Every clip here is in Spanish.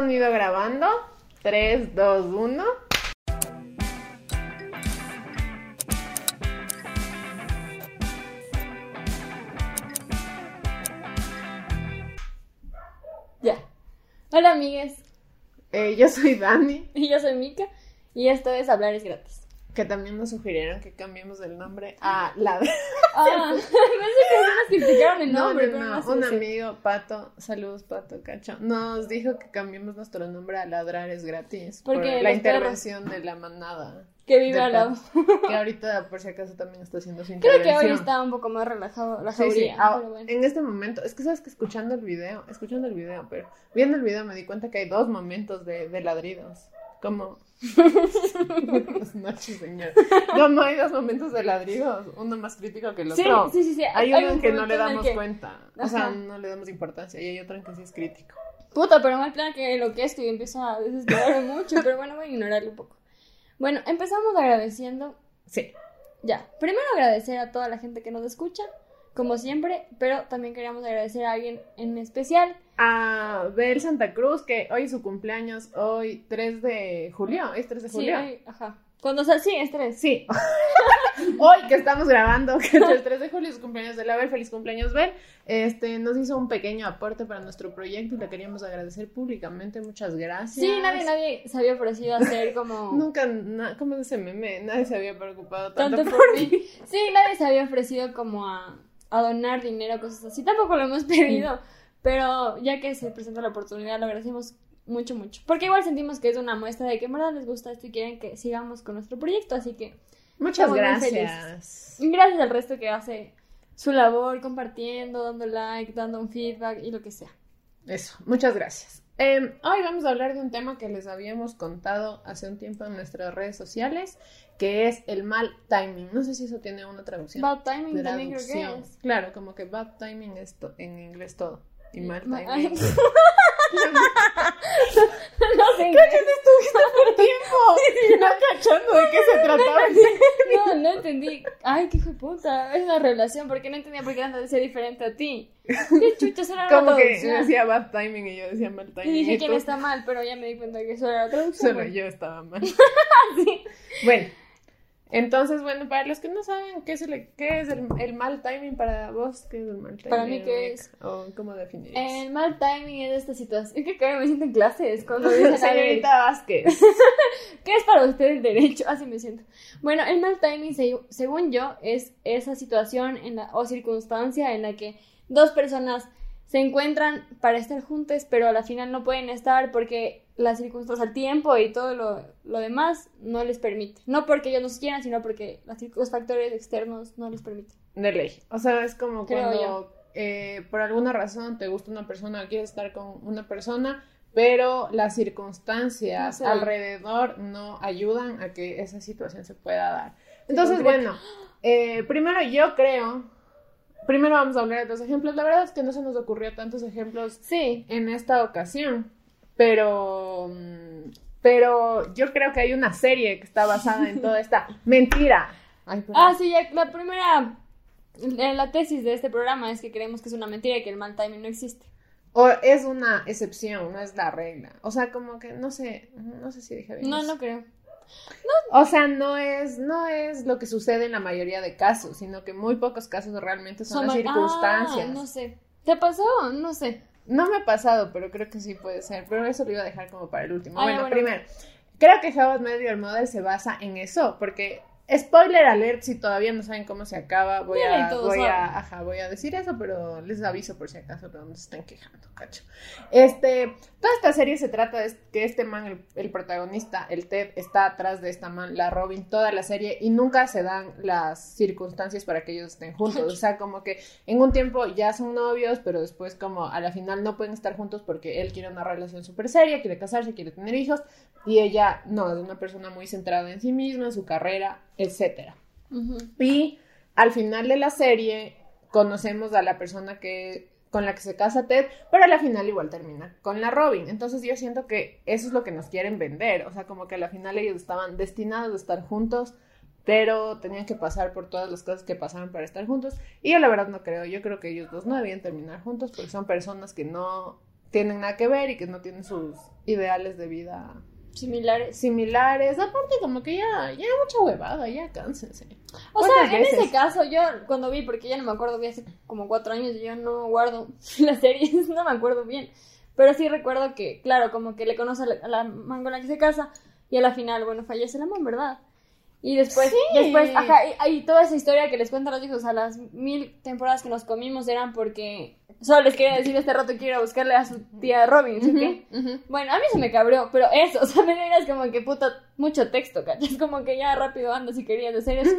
Sonido grabando. 3, 2, 1. Ya. Hola, amigues. Eh, yo soy Dani, Y yo soy Mika. Y esto es Hablar es gratis. Que también nos sugirieron que cambiemos el nombre a la Ah, que sí nos criticaron el No, nombre, no, no. no Un amigo, Pato, saludos Pato Cacho, nos dijo que cambiemos nuestro nombre a Ladrar es gratis. Porque por la intervención de la manada. Que vive de al lado. Que ahorita, por si acaso, también está haciendo su Creo que hoy está un poco más relajado la Sí, sí. jauría, Ah, pero bueno. En este momento, es que sabes que escuchando el video, escuchando el video, pero viendo el video me di cuenta que hay dos momentos de, de ladridos. Como. Señor. No, hay dos momentos de ladridos, uno más crítico que el otro. sí, sí, sí. Hay uno un en que no le damos que- cuenta. O sea, Ajá. no le damos importancia. Y hay otro en que sí es crítico. Puta, pero mal plan que enloquezco y empiezo a desesperarme mucho, pero bueno, voy a ignorarlo un poco. Bueno, empezamos agradeciendo. Sí. Ya, primero agradecer a toda la gente que nos escucha, como siempre, pero también queríamos agradecer a alguien en especial. A Bel Santa Cruz, que hoy es su cumpleaños, hoy 3 de julio. ¿Es 3 de Sí, julio? ay, ajá. Cuando sal, sí, es tres. Sí. Hoy que estamos grabando, que es el 3 de julio, es cumpleaños de la Bel, feliz cumpleaños Bel, este, nos hizo un pequeño aporte para nuestro proyecto y le queríamos agradecer públicamente, muchas gracias. Sí, nadie, nadie se había ofrecido a hacer como... Nunca, na- ¿cómo es ese meme? Nadie se había preocupado tanto, tanto por, mí. Sí, nadie se había ofrecido como a, a donar dinero, cosas así. Tampoco lo hemos pedido, pero ya que se presenta la oportunidad, lo agradecemos mucho, mucho. Porque igual sentimos que es una muestra de que en verdad les gusta esto y quieren que sigamos con nuestro proyecto, así que Muchas gracias. gracias al resto que hace su labor, compartiendo, dando like, dando un feedback y lo que sea. Eso, muchas gracias. Eh, hoy vamos a hablar de un tema que les habíamos contado hace un tiempo en nuestras redes sociales, que es el mal timing. No sé si eso tiene una traducción. Bad timing también creo que Traducción. es. Claro, como que bad timing es en inglés todo. Y mal Ma- timing. Ay. no no sé. estuviste por tiempo. No cachando de qué se trataba. No, no entendí. Ay, qué hijo de puta. Es una relación, porque no entendía por qué antes decía diferente a ti. Qué chucha, era Como que traducción. decía bad timing y yo decía mal timing. Y dije quién está mal, pero ya me di cuenta que eso era la traducción. Solo yo estaba mal. Sí. Bueno, entonces, bueno, para los que no saben qué es el, qué es el, el mal timing para vos, ¿qué es el mal timing? Para mí, ¿qué es? ¿O cómo definirías? El mal timing es esta situación. Es que cabrón, me siento en clases cuando dicen Señorita Vázquez. ¿Qué es para usted el derecho? Así me siento. Bueno, el mal timing, se- según yo, es esa situación en la, o circunstancia en la que dos personas se encuentran para estar juntas, pero a la final no pueden estar porque las circunstancias, el tiempo y todo lo, lo demás no les permite. No porque ellos no quieran, sino porque los factores externos no les permiten. De ley. O sea, es como Creo cuando eh, por alguna razón te gusta una persona o quieres estar con una persona, pero las circunstancias No alrededor no ayudan a que esa situación se pueda dar. Entonces, bueno, eh, primero yo creo, primero vamos a hablar de los ejemplos. La verdad es que no se nos ocurrió tantos ejemplos Sí. en esta ocasión, pero, mm, pero yo creo que hay una serie que está basada en toda esta mentira. Ay. Ah, sí, la primera, la tesis de este programa es que creemos que es una mentira y que el mal timing no existe. O es una excepción, no es la regla. O sea, como que no sé, no sé si dije bien. No, eso. no creo. O sea, no es, no es lo que sucede en la mayoría de casos, sino que muy pocos casos realmente son, las mal- circunstancias. Ah, no sé. ¿Te pasó? No sé. No me ha pasado, pero creo que sí puede ser. Pero eso lo iba a dejar como para el último. Ah, bueno. primero, creo que How I Met Your Mother se basa en eso, porque spoiler alert, si todavía no saben cómo se acaba, voy a, voy a, ajá, voy a decir eso, pero les aviso por si acaso no se estén quejando, cacho. Este, toda esta serie se trata de que este man, el, el protagonista, el Ted, está atrás de esta man, la Robin, toda la serie, y nunca se dan las circunstancias para que ellos estén juntos. O sea, como que en un tiempo ya son novios, pero después como a la final no pueden estar juntos porque él quiere una relación súper seria, quiere casarse, quiere tener hijos, y ella no, es una persona muy centrada en sí misma, en su carrera, etcétera. Ujú. Y al final de la serie conocemos a la persona que con la que se casa Ted, pero a la final igual termina con la Robin. Entonces yo siento que eso es lo que nos quieren vender, o sea, como que a la final ellos estaban destinados a estar juntos, pero tenían que pasar por todas las cosas que pasaron para estar juntos. Y yo la verdad no creo, yo creo que ellos dos no debían terminar juntos porque son personas que no tienen nada que ver y que no tienen sus ideales de vida Similares. similares. Aparte, como que ya, ya mucha huevada, ya cánsense. O sea, ¿Cuántas en veces? ese caso, yo cuando vi, porque ya no me acuerdo, vi hace como cuatro años y yo no guardo las series, no me acuerdo bien. Pero sí recuerdo que, claro, como que le conoce a la, a la man con la que se casa y a la final, bueno, fallece la man, ¿verdad? Y después, Sí. después, ajá, y, y toda esa historia que les cuentan los hijos, a las mil temporadas que nos comimos eran porque solo les quería decir este rato quiero ir a buscarle a su tía Robin, ¿sí qué? Ujú. Bueno, a mí se me cabreó, pero eso, o sea, me es como que puta, mucho texto, ¿cachai? Es como que ya rápido anda si querías hacer eso.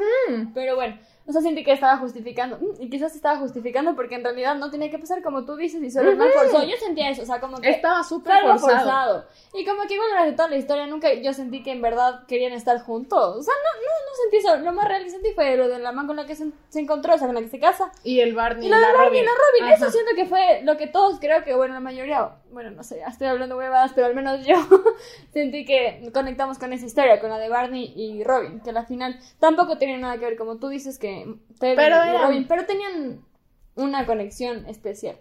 Pero bueno, o sea, sentí que estaba justificando. mm, Y quizás estaba justificando porque en realidad no tenía que pasar como tú dices y solo el mal forzó. Yo sentía eso, o sea, como que Estaba súper forzado. forzado. Y como que igual durante toda la historia nunca yo sentí que en verdad querían estar juntos. O sea, no, no, no sentí eso. Lo más real que sentí fue lo de la man con la que se, se encontró, o sea, con la que se casa. Y el Barney Y lo de la Barney y Robin. la Robin, eso Ajá. siento que fue lo que todos creo que, bueno, la mayoría, bueno, no sé, ya estoy hablando huevadas, pero al menos yo sentí que conectamos con esa historia, con la de Barney y Robin, que al final tampoco tenía nada que ver, como tú dices que Ted Pero y eran- Robin, pero tenían una conexión especial.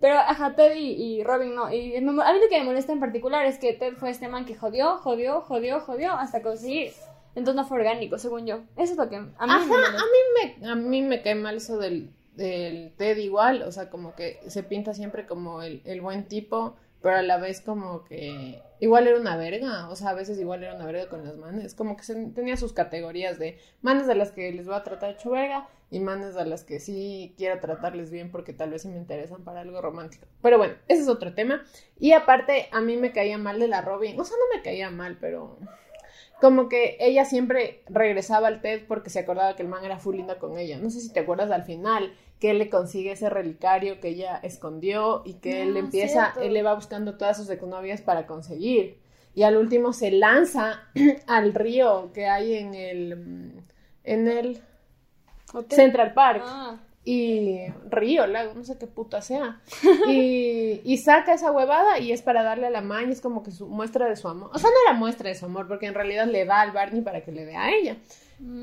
Pero, ajá, Ted y, y Robin no. Y me- a mí lo que me molesta en particular es que Ted fue este man que jodió, jodió, jodió, jodió hasta conseguir. Entonces no fue orgánico, según yo. Eso es lo que a mí Ajá, me molesta. a mí me, a mí me cae mal eso del, del Ted igual, o sea, como que se pinta siempre como el, el buen tipo, pero a la vez como que igual era una verga, o sea, a veces igual era una verga con las manes, como que se, tenía sus categorías de manes a las que les voy a tratar hecho verga y manes a las que sí quiero tratarles bien porque tal vez sí me interesan para algo romántico. Pero bueno, ese es otro tema. Y aparte, a mí me caía mal de la Robin, o sea, no me caía mal, pero como que ella siempre regresaba al TED porque se acordaba que el man era full linda con ella. No sé si te acuerdas al final que él le consigue ese relicario que ella escondió y que él Ah, empieza, cierto. él le va buscando todas sus exnovias para conseguir. Y al último se lanza al río que hay en el mm, en el Hotel. Central Park Ah. Y río, lago, no sé qué puta sea. Y, y saca esa huevada y es para darle a la man y es como que su muestra de su amor. O sea, no era muestra de su amor porque en realidad le da al Barney para que le dé a ella.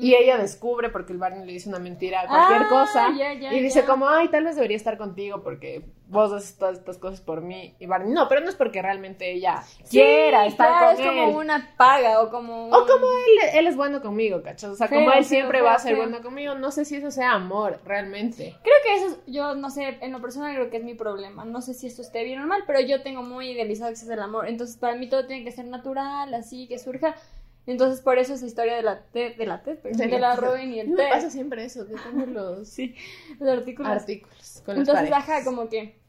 Y ella descubre porque el Barney le dice una mentira, cualquier Ah, cosa. ya, ya, y dice ya. como, ay, tal vez debería estar contigo porque vos haces todas estas cosas por mí. Y Barney, no, pero no es porque realmente ella Sí, quiera estar claro, con es él. como una paga o como O un- como él, él es bueno conmigo, ¿cachas? O sea, como él siempre va a ser bueno conmigo, no sé si eso sea amor, realmente. Creo que eso, es- yo no sé, en lo personal creo que es mi problema. No sé si esto esté bien o mal, pero yo tengo muy idealizado que es el amor. Entonces, para mí todo tiene que ser natural, así, que surja. Entonces, por eso esa historia de la Ted, de la perdón, de, la Robin y el Me Ted, pasa siempre eso, que tengo los sí, los artículos. artículos con Entonces, ajá, como que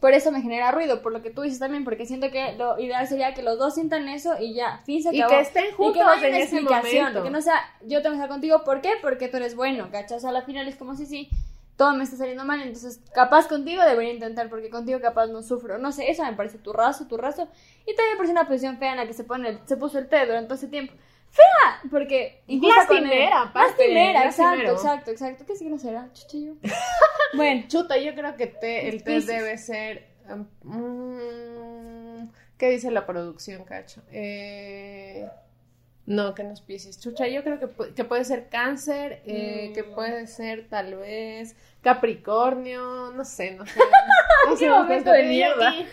por eso me genera ruido, por lo que tú dices también, porque siento que lo ideal sería que los dos sientan eso y ya, fin se Y acabó. que estén Y juntos que no haya en una ese explicación, momento. que no sea, yo tengo que estar contigo, ¿por qué? Porque tú eres bueno, ¿cachai? O sea, al final es como si sí, todo me está saliendo mal, entonces capaz contigo debería intentar, porque contigo capaz no sufro. No sé, eso me parece tu razo, tu razo. Y también me parece una posición fea en la que se pone, el- se puso el té durante todo ese tiempo. Fea, porque. Lastimera, aparte, Lastimera, exacto, exacto, exacto. ¿Qué signo será? Chuchillo. bueno, Chuta, yo creo que te- el test debe ser... um, mm, ¿Qué dice la producción, cacho? Eh, no, que no es Piscis. Chucha, yo creo que, que puede ser cáncer, eh, Mm. que puede ser tal vez Capricornio, no sé, no sé. No sé, momento de mierda. aquí.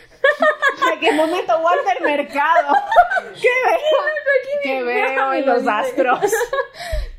¿En qué momento Walter Mercado? ¿Qué veo? ¿Qué veo en los astros?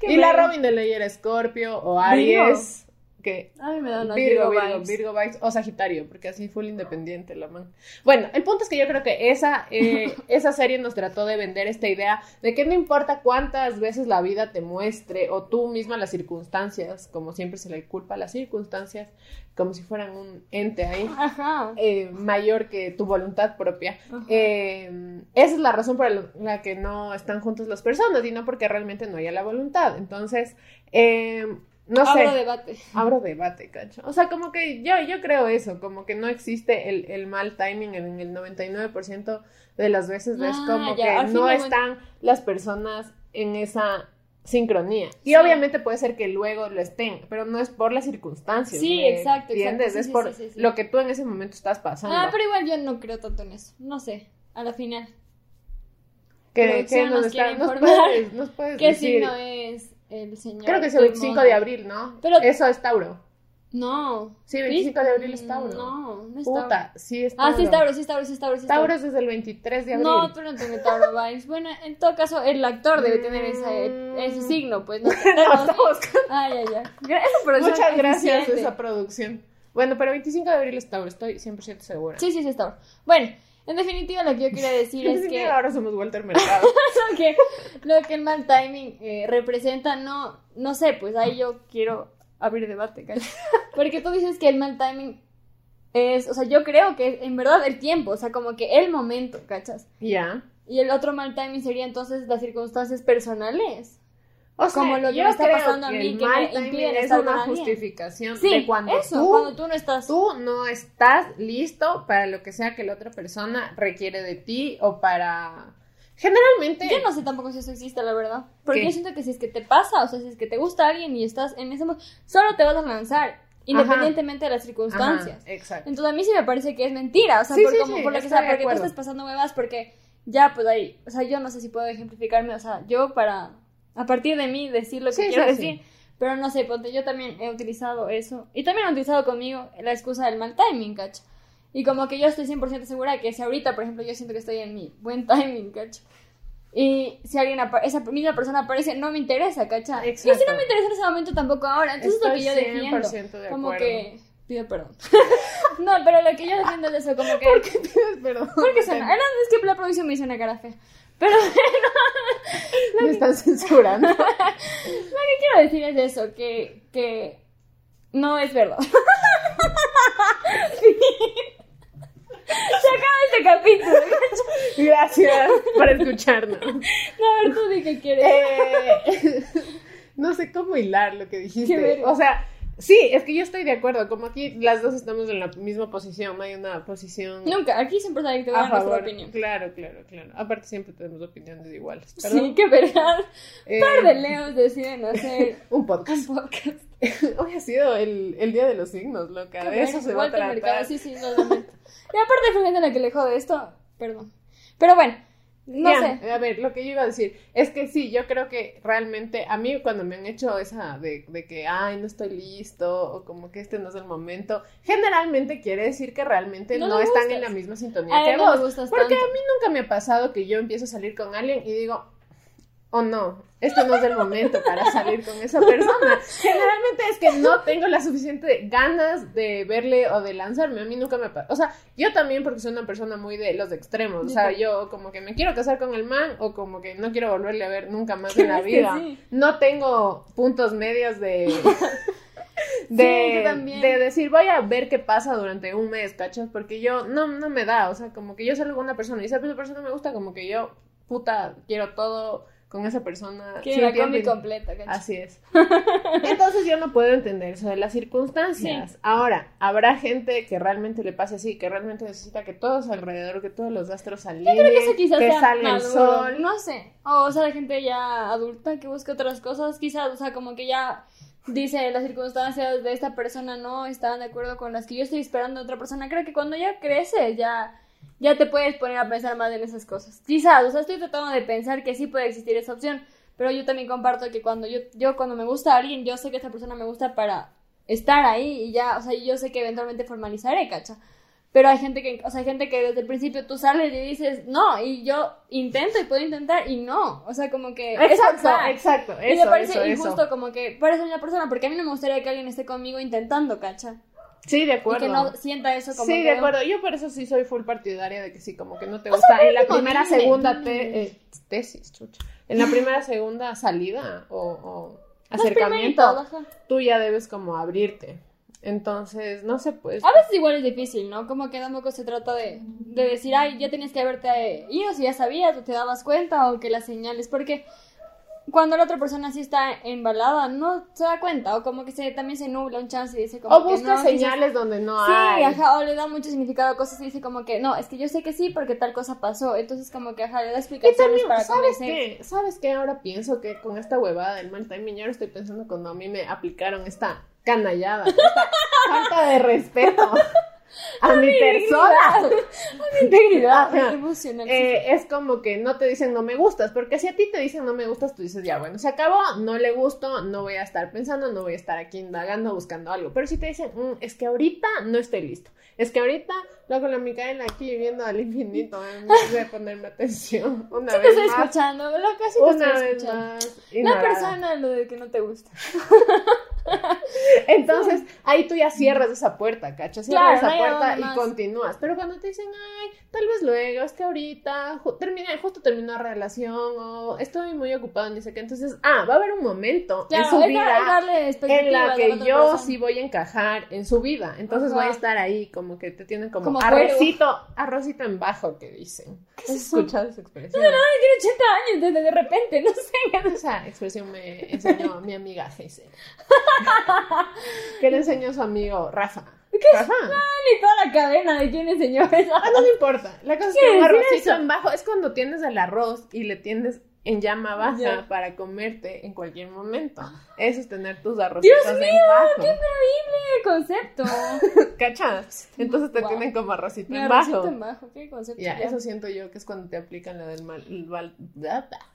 Y la. Robin de ley era Escorpio o Aries. Que A mí me da unos Virgo, Virgo, Virgo. Virgo vibes, o Sagitario, porque así full independiente la man. Bueno, el punto es que yo creo que esa, eh, esa serie nos trató de vender esta idea de que no importa cuántas veces la vida te muestre o tú misma las circunstancias, como siempre se le culpa a las circunstancias, como si fueran un ente ahí. Ajá. eh, mayor que tu voluntad propia. Eh, esa es la razón por la- la que no están juntas las personas y no porque realmente no haya la voluntad. Entonces, eh, no sé. Abro debate. Abro debate, cacho. O sea, como que yo, yo creo eso, como que no existe el, el mal timing en el 99% de las veces, Ah, como ya, que no están las personas en esa sincronía. Y Sí. obviamente puede ser que luego lo estén, pero no es por las circunstancias. Sí, ¿me exacto. ¿Entiendes? Sí, es sí, por lo que tú en ese momento estás pasando. Ah, pero igual yo no creo tanto en eso. No sé, a la final. que, que nos, nos está- nos puedes, nos puedes ¿Qué decir. signo es el señor? Creo que es el el 5 mundo. de abril, ¿no? Pero- Eso es Tauro. No. Sí, 25 de abril es Tauro. No, no es Tauro. Puta, sí es Ah, Tauro. sí es Tauro, sí es Tauro, sí es Tauro. sí es Tauro es desde el 23 de abril. No, tú no tienes Tauro vibes. Bueno, en todo caso, el actor debe tener ese, Mm. ese signo, pues. No, No, no. Ah. Gra- Esa producción Muchas gracias a esa producción. Bueno, pero 25 de abril es Tauro, estoy 100% segura. Sí, sí, sí es Tauro. Bueno, en definitiva, lo que yo quería decir es que. ahora somos Walter Mercado. lo que, lo que el mal timing eh, representa, no, no sé, pues ahí yo quiero abrir debate, ¿cachai? Porque tú dices que el mal timing es, o sea, yo creo que es en verdad el tiempo, o sea, como que el momento, ¿cachas? ya. Y el otro mal timing sería entonces las circunstancias personales. O sea, Como lo que me está pasando a mí, que me es una justificación Sí, de cuando eso, tú, cuando tú no estás... tú no estás listo para lo que sea que la otra persona requiere de ti o para... Generalmente... Yo no sé tampoco si eso existe, la verdad. Porque ¿Qué? yo siento que si es que te pasa, o sea, si es que te gusta alguien y estás en ese momento, solo te vas a lanzar, independientemente de las Ajá, circunstancias. exacto. Entonces a mí sí me parece que es mentira, o sea, Sí, por, sí, como, sí, por lo que sea, porque tú estás pasando huevas, porque ya, pues ahí, o sea, yo no sé si puedo ejemplificarme, o sea, yo para, a partir de mí, decir lo que Sí, quiero sí, decir, pero no sé, ponte, yo también he utilizado eso, y también he utilizado conmigo la excusa del mal timing, ¿cacho? Y como que yo estoy 100% segura de que si ahorita, por ejemplo, yo siento que estoy en mi buen timing, ¿cacho? Y si alguien esa misma persona aparece, no me interesa, ¿cacha? Y si Exacto. no me interesa en ese momento, tampoco ahora. Entonces Estoy lo que yo defiendo. 100% de como que. Pido perdón. no, pero lo que yo defiendo es eso, como que. ¿Por qué pides perdón? Porque suena. no, es que la producción me hizo una cara fea. Pero Me están censurando. lo que quiero decir es eso, que, que no es verdad. Se acaba este capítulo. Gracias por escucharnos. No, a ver, tú di que quieres. Eh, no sé cómo hilar lo que dijiste. O sea, sí, es que yo estoy de acuerdo. Como aquí las dos estamos en la misma posición, no hay una posición Nunca, aquí siempre sale que te a dar nuestra opinión. Claro, claro, claro. Aparte siempre tenemos opiniones iguales. Sí, Perdón. qué verdad. Eh, Un par de leos deciden hacer un un podcast. podcast. Hoy ha sido el, el día de los signos, loca. Qué De eso se va a Walter Mercado, tratar. Sí, sí, lo lamento. Y aparte fue gente a la que le jode esto, perdón. Pero bueno, no sé. A ver, lo que yo iba a decir es que sí, yo creo que realmente a mí cuando me han hecho esa de, de que, ay, no estoy listo o como que este no es el momento, generalmente quiere decir que realmente No no, están gustas. en la misma sintonía A que no vos. gustas Porque tanto. a mí nunca me ha pasado que yo empiezo a salir con alguien y digo, oh no, este no es el momento para salir con esa persona. Generalmente es que no tengo la suficiente ganas de verle o de lanzarme. A mí nunca me pasa. O sea, yo también porque soy una persona muy de los extremos. O sea, yo como que me quiero casar con el man o como que no quiero volverle a ver nunca más en la vida. sí. No tengo puntos medios de... Sí, de decir, voy a ver qué pasa durante un mes, ¿cachas? Porque yo, no, no me da, o sea, como que yo salgo con una persona y esa persona me gusta, como que yo, puta, quiero todo con esa persona. Quiero sin la combi completa, ¿cachai? Así es. Entonces yo no puedo entender eso de las circunstancias. Ahora, habrá gente que realmente le pase así, que realmente necesita que todos alrededor, que todos los astros alineen, Creo que eso quizás que sea salga el sol. No sé. O, sea, la gente ya adulta que busca otras cosas, quizás, o sea, como que ya dice las circunstancias de esta persona no estaban de acuerdo con las que yo estoy esperando de otra persona. Creo que cuando ya creces, ya, ya te puedes poner a pensar más en esas cosas. Quizás, o sea, estoy tratando de pensar que sí puede existir esa opción, pero yo también comparto que cuando yo, yo cuando me gusta a alguien, yo sé que esta persona me gusta para estar ahí y ya, o sea, yo sé que eventualmente formalizaré, ¿cacha? Pero hay gente que, o sea, hay gente que desde el principio tú sales y dices, no, y yo intento y puedo intentar y no, o sea, como que... Exacto, forzar. exacto, y me eso, parece eso, injusto eso. como que esa misma persona, porque a mí no me gustaría que alguien esté conmigo intentando, ¿cacha? Sí, de Y acuerdo. que no sienta eso como Sí, que... de acuerdo. Yo por eso sí soy full partidaria de que sí, como que no te gusta en la primera, dime, segunda dime. te- eh, tesis, chucha. En la primera, segunda salida o, acercamiento, tú ya debes como abrirte. Entonces, no sé, pues. A veces igual es difícil, ¿no? Como que tampoco se trata de, de decir, ay, ya tenías que haberte ido si ya sabías o te dabas cuenta o que las señales, porque cuando la otra persona sí está embalada, no se da cuenta o como que se, también se nubla un chance y dice como O que busca no, señales donde no hay. Sí, ajá, o le da mucho significado a cosas y dice como que no, es que yo sé que sí porque tal cosa pasó, entonces como que ajá, le da Y explicaciones también, para ¿sabes convencer. qué? ¿Sabes qué? Ahora pienso que con esta huevada del mal timing, yo ahora estoy pensando cuando a mí me aplicaron esta canallada, esta falta de respeto. A, mi persona. A mi integridad emocional. Eh, es como que no te dicen no me gustas, porque si a ti te dicen no me gustas, tú dices ya bueno, se acabó, no le gusto, no voy a estar pensando, no voy a estar aquí indagando, buscando algo. Pero si te dicen, "Mm, es que ahorita no estoy listo, es que ahorita lo con la Micaela aquí viendo al infinito en vez de ponerme atención. Una Sí te vez estoy más, escuchando, lo te una estoy vez escuchando. más. La persona, lo de que no te gusta. Entonces, ahí tú ya cierras esa puerta, ¿cachas? Cierras Claro, no esa puerta y continúas. Pero cuando te dicen, ay, tal vez luego, es que ahorita ju- terminé, justo terminó la relación o estoy muy ocupado, ni sé qué. Entonces, ah, va a haber un momento Claro, en su es, vida en la que yo persona. sí voy a encajar en su vida. Entonces Ajá. voy a estar ahí como que te tienen como, Como juego. arrocito, arrocito en bajo que dicen. ¿Has es escuchado esa expresión? Ay, tiene 80 años desde de repente, no sé. Esa expresión me enseñó mi amiga Hazel. que le enseñó su amigo Rafa. Rafa. Ni toda la cadena de quién enseñó eso. Ah, no me importa. La cosa es que ¿Qué un arrocito en bajo es cuando tienes el arroz y le tienes en llama baja para comerte en cualquier momento. Eso es tener tus arrocitos en bajo. ¡Qué increíble concepto! ¿Cachas? Entonces te Wow. tienen como arrocito Mi en arrocito bajo. en bajo, qué concepto. Ya, ya. eso siento yo que es cuando te aplican la del mal. el mal-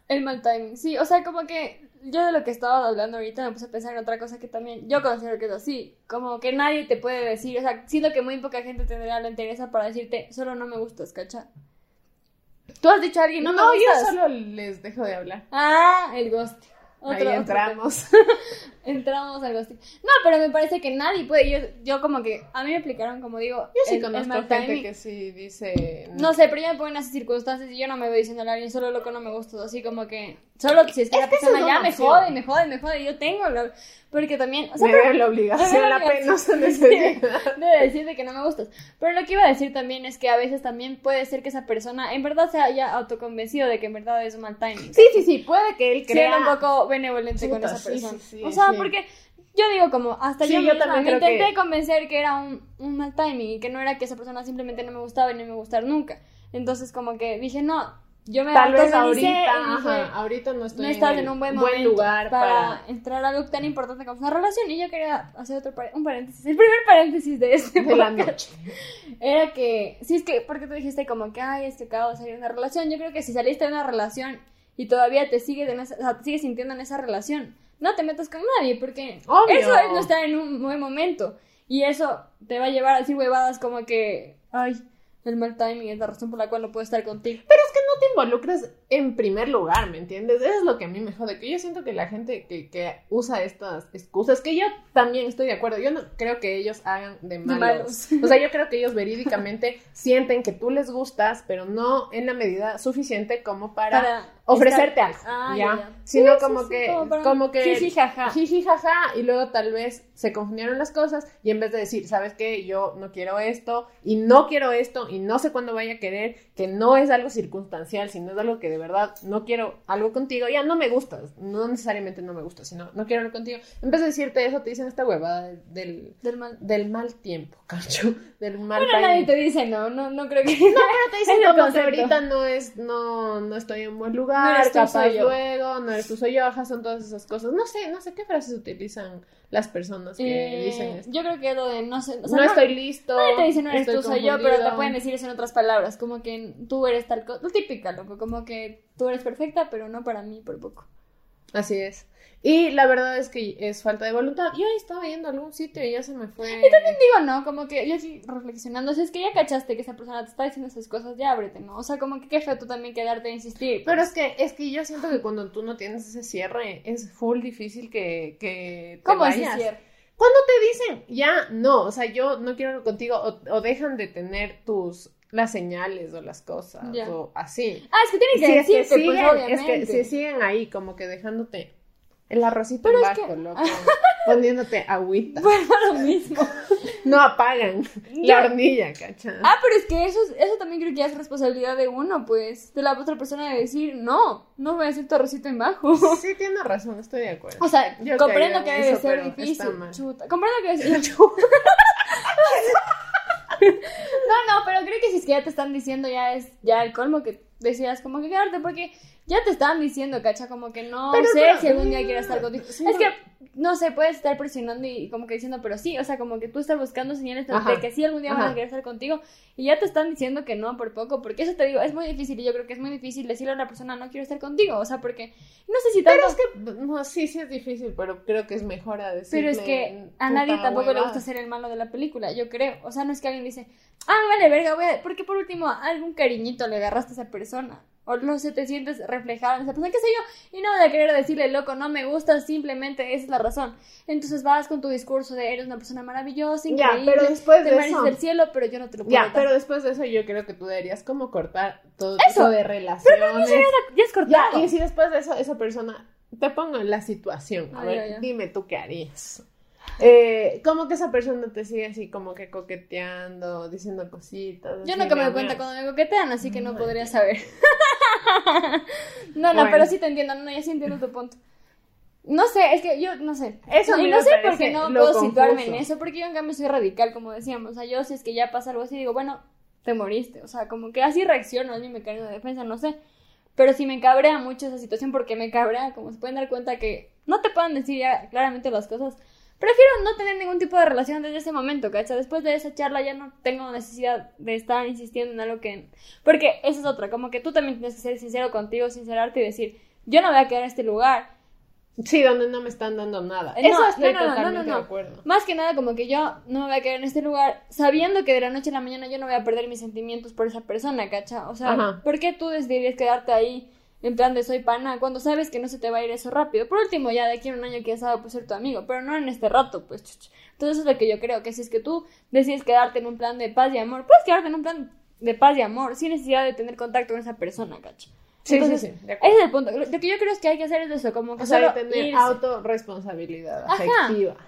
El mal timing. Sí, o sea, como que yo de lo que estaba hablando ahorita me puse a pensar en otra cosa que también yo considero que es así. Como que nadie te puede decir, o sea, siento que muy poca gente tendría la interés para decirte, solo no me gustas, ¿cacha? Tú has dicho a alguien, no, No, me yo gustas. solo les dejo de hablar. Ah, el ghost. Otro- Ahí otro entramos. Entramos al ghosting. No, pero me parece que nadie puede. Yo, yo como que. A mí me aplicaron, como digo. Yo sí el- el conozco mal gente que sí dice. No sé, pero yo me pongo en esas circunstancias y yo no me voy diciendo a alguien solo loco no me gusta. Así como que. Solo si es que Es la que persona ya me jode, me jode, me jode. Yo tengo. la- Porque también. O sea, me pero- la obligación, la penosa necesidad. de decirte que no me gustas. Pero lo que iba a decir también es que a veces también puede ser que esa persona en verdad se haya autoconvencido de que en verdad es un mal timing. Sí, sí, sí, puede que él crea. Ser un poco benevolente con esa persona. sí, sí, o sea, porque yo digo como, hasta yo, yo misma también me intenté que- convencer que era un, un mal timing y que no era que esa persona simplemente no me gustaba y no me iba a gustar nunca. Entonces como que dije, no, yo me Tal vez ahorita, dije, ajá, ahorita no estoy no estás el en un buen, momento lugar para, para, entrar a algo tan importante como una relación. Y yo quería hacer otro par- un paréntesis. El primer paréntesis de este de la noche. era que, sí, es que, porque tú dijiste como que, ay, es que acabo de salir de una relación. Yo creo que si saliste de una relación y todavía te sigues, en esa- o sea, te sigues sintiendo en esa relación, no te metas con nadie, porque Obvio. eso es no estar en un buen momento. Y eso te va a llevar a decir huevadas como que, ay, el mal timing es la razón por la cual no puedo estar contigo. Pero es que no te involucras en primer lugar, ¿me entiendes? Eso es lo que a mí me jode, que yo siento que la gente que, que usa estas excusas, que yo también estoy de acuerdo, yo no creo que ellos hagan de malos. malos. O sea, yo creo que ellos verídicamente sienten que tú les gustas, pero no en la medida suficiente como para, Para ofrecerte estar- algo, Ah, ¿ya? Sino Sí, como, sí, que, como para- como que... Jiji, jaja. Jiji, jaja, y luego tal vez se confundieron las cosas y en vez de decir, ¿sabes qué? Yo no quiero esto y no quiero esto y no sé cuándo vaya a querer, que no es algo circunstancial, sino es algo que de verdad no quiero algo contigo, ya no me gustas, no necesariamente no me gustas, sino no quiero algo contigo. En vez de decirte eso, te dicen esta huevada del, Del mal. del mal tiempo, cacho, del mal Bueno, nadie te dice no, no, no creo que... No, pero te dicen como que ahorita no es, no, no estoy en buen No lugar, eres tú, capaz soy yo. luego, no eres tú, soy yo, ajá, son todas esas cosas. No sé, no sé qué frases utilizan las personas que Eh, dicen esto. Yo creo que lo de no sé, o sea, no, estoy listo. Nadie te dice no eres tú, soy yo, pero te pueden decir eso en otras palabras, como que tú eres tal cosa, lo típica, loco, como que tú eres perfecta, pero no para mí por poco. Así es. Y la verdad es que es falta de voluntad. Yo ahí estaba yendo a algún sitio y ya se me fue. Digo, no, como que yo sí reflexionando, si es que ya cachaste que esa persona te está diciendo esas cosas, ya ábrete, ¿no? O sea, como que qué feo tú también quedarte a insistir. Pero es que, es que yo siento que cuando tú no tienes ese cierre, es full difícil que, que te ¿Cómo vayas. cierre? Cuando te dicen, ya, no, o sea, yo no quiero contigo, o, o dejan de tener tus, las señales o las cosas, Ya. o así. Ah, es que tienen que Si es que decirte, pues es que si siguen ahí como que dejándote el arrocito Pero en que- poniéndote agüita. A lo mismo. No apagan la hornilla, ¿cachai? Ah, pero es que eso, eso también creo que ya es responsabilidad de uno, pues, de la otra persona de decir, no, no voy a hacer tu arrocito en bajo. Sí, tienes razón, estoy de acuerdo. O sea, Yo comprendo que debe eso, ser difícil. Chuta. Comprendo que debe ser. No, no, pero creo que si es que ya te están diciendo ya es ya el colmo que decías como que quedarte porque ya te estaban diciendo, cacha, como que no Pero- sé pero- si algún día quieres estar contigo. Sí, es que, no sé, puedes estar presionando y como que diciendo, pero sí, o sea, como que tú estás buscando señales de Ajá. que sí algún día van a querer estar contigo y ya te están diciendo que no por poco, porque eso te digo, es muy difícil y yo creo que es muy difícil decirle a una persona no quiero estar contigo, o sea, porque no sé si tanto... Pero es que, no, sí, sí es difícil, pero creo que es mejor a decir. Pero es que a nadie tampoco le gusta ser el malo de la película, yo creo. O sea, no es que alguien dice, ah, vale, verga, voy a... Porque por último, algún cariñito le agarraste a esa persona. O no sientes reflejado en esa persona, qué sé yo. Y no voy a querer decirle, loco, no me gusta, simplemente esa es la razón. Entonces vas con tu discurso de eres una persona maravillosa, Ya, increíble, pero después te de mereces eso- el cielo, pero yo no te lo puedo Ya, dar. pero después de eso yo creo que tú deberías como cortar todo Eso. tipo de relaciones. Ya es cortado. Ya, y si después de eso esa persona te pongo en la situación, a ver, ya, ya. dime tú qué harías. Eh, como que esa persona te sigue así como que coqueteando, diciendo cositas. Yo nunca me doy cuenta amor. cuando me coquetean, así que no Bueno. podría saber. no, no, Bueno. pero sí te entiendo, no, ya sí entiendo tu punto. No sé, es que yo no sé. Eso y no sé por qué no puedo situarme en confuso. eso, porque yo en cambio soy radical, como decíamos. O sea, yo si es que ya pasa algo así, digo, bueno, te moriste. O sea, como que así reacciono, es mi mecanismo de defensa, no sé. Pero si me cabrea mucho esa situación, porque me cabrea, como se pueden dar cuenta que no te pueden decir ya claramente las cosas. Prefiero no tener ningún tipo de relación desde ese momento, ¿cachai? Después de esa charla ya no tengo necesidad de estar insistiendo en algo que... Porque esa es otra, como que tú también tienes que ser sincero contigo, sincerarte y decir, yo no voy a quedar en este lugar. Sí, donde no me están dando nada. Eso estoy no, no, no, totalmente de acuerdo. Más que nada como que yo no me voy a quedar en este lugar sabiendo que de la noche a la mañana yo no voy a perder mis sentimientos por esa persona, ¿cacha? O sea, Ajá. ¿por qué tú decidirías quedarte ahí en plan de soy pana cuando sabes que no se te va a ir eso rápido? Por último, ya de aquí a un año quién sabe pues ser tu amigo, pero no en este rato, pues. chuch. Entonces eso es lo que yo creo, que si es que tú decides quedarte en un plan de paz y amor, puedes quedarte en un plan de paz y amor sin necesidad de tener contacto con esa persona, ¿cacha? Sí, Entonces, sí, sí, de acuerdo. Ese es el punto. Lo que yo creo es que hay que hacer es eso, como que O sea, solo tener irse. autorresponsabilidad Ajá.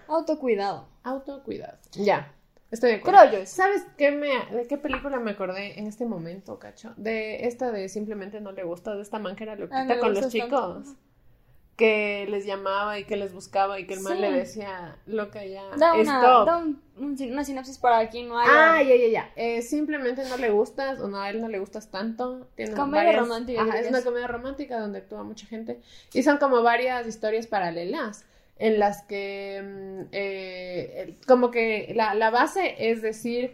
autocuidado. Autocuidado. Ya. Estoy de acuerdo. Creo yo. ¿Sabes qué me, de qué película me acordé en este momento, cacho? De esta de Simplemente no le gusta, de esta man que era loquita Ah, le con los tanto. chicos. Que les llamaba y que les buscaba y que el man Sí. le decía, loca ya, Da, una, da un- una sinopsis para quien no haya. Ah, ya, ya, ya. Eh, simplemente no le gustas o no, a él no le gustas tanto. Tiene Comedia varias- romántica, Ajá, es una comedia romántica donde actúa mucha gente. Y son como varias historias paralelas en las que mm, eh, como que la, la base es decir,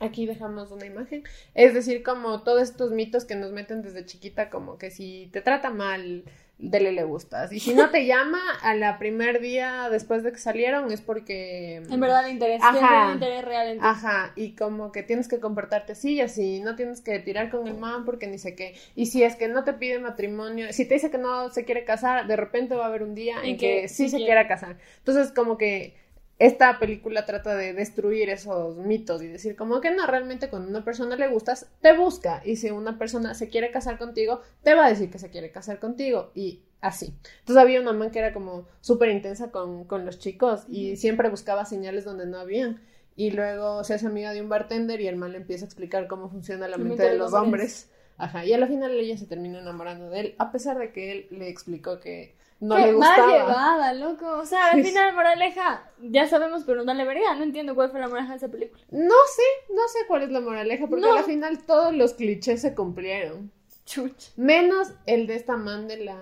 aquí dejamos una imagen, es decir, como todos estos mitos que nos meten desde chiquita, como que si te trata mal, dele le gustas. Y si no te llama a la primer día después de que salieron es porque... En verdad le interesa. Ajá. Interés real en ti. Ajá, y como que tienes que comportarte así y así, no tienes que tirar con el man porque ni sé qué. Y si es que no te pide matrimonio, si te dice que no se quiere casar, de repente va a haber un día en En que, que sí sí se quiera casar. Entonces, como que esta película trata de destruir esos mitos y decir como que no, realmente cuando una persona le gustas, te busca. Y si una persona se quiere casar contigo, te va a decir que se quiere casar contigo. Y así. Entonces había una man que era como súper intensa con, con los chicos y siempre buscaba señales donde no habían. Y luego se hace amiga de un bartender y el man le empieza a explicar cómo funciona la mente de los hombres. Ajá. Y a la final ella se termina enamorando de él, a pesar de que él le explicó que no Qué le mal gustaba. llevada, loco. O sea, al final, moraleja, ya sabemos, pero no le verga. No entiendo cuál fue la moraleja de esa película. No sé, no sé cuál es la moraleja, porque No. a la final todos los clichés se cumplieron. Chuch. Menos el de esta man de la.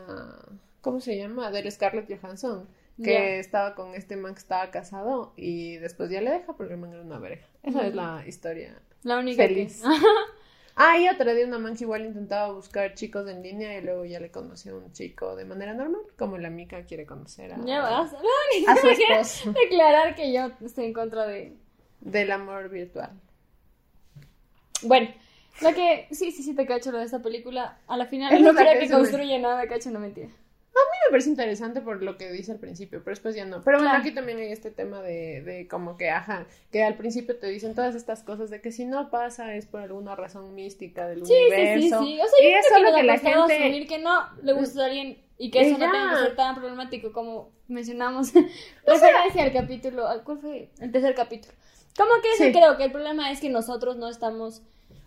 ¿Cómo se llama? De la Scarlett Johansson. Que estaba con este man que estaba casado y después ya le deja porque el man era una verga. Esa es la historia. La única Feliz. que... Ah, y otra de una man que igual intentaba buscar chicos en línea y luego ya le conoció a un chico de manera normal, como la mica quiere conocer a, ya vas. a su esposo Declarar que yo estoy en contra de... del amor virtual. Bueno, lo que... Sí, sí, sí, te cacho lo de esta película. A la final no creo que que se me- construye nada, cacho, no mentira. Me parece interesante por lo que dice al principio, pero después ya no. Pero bueno, Claro. aquí también hay este tema de, de como que, ajá, que al principio te dicen todas estas cosas de que si no pasa es por alguna razón mística del Sí, sí, sí, universo. sí. O sea, yo y es creo que solo nos que la gente... asumir que no le gusta a alguien y que eso no tenga que ser tan problemático como mencionamos. Referencia al capítulo, ¿al- ¿cuál fue? El tercer capítulo. Como que Sí. sí. creo que el problema es que nosotros no estamos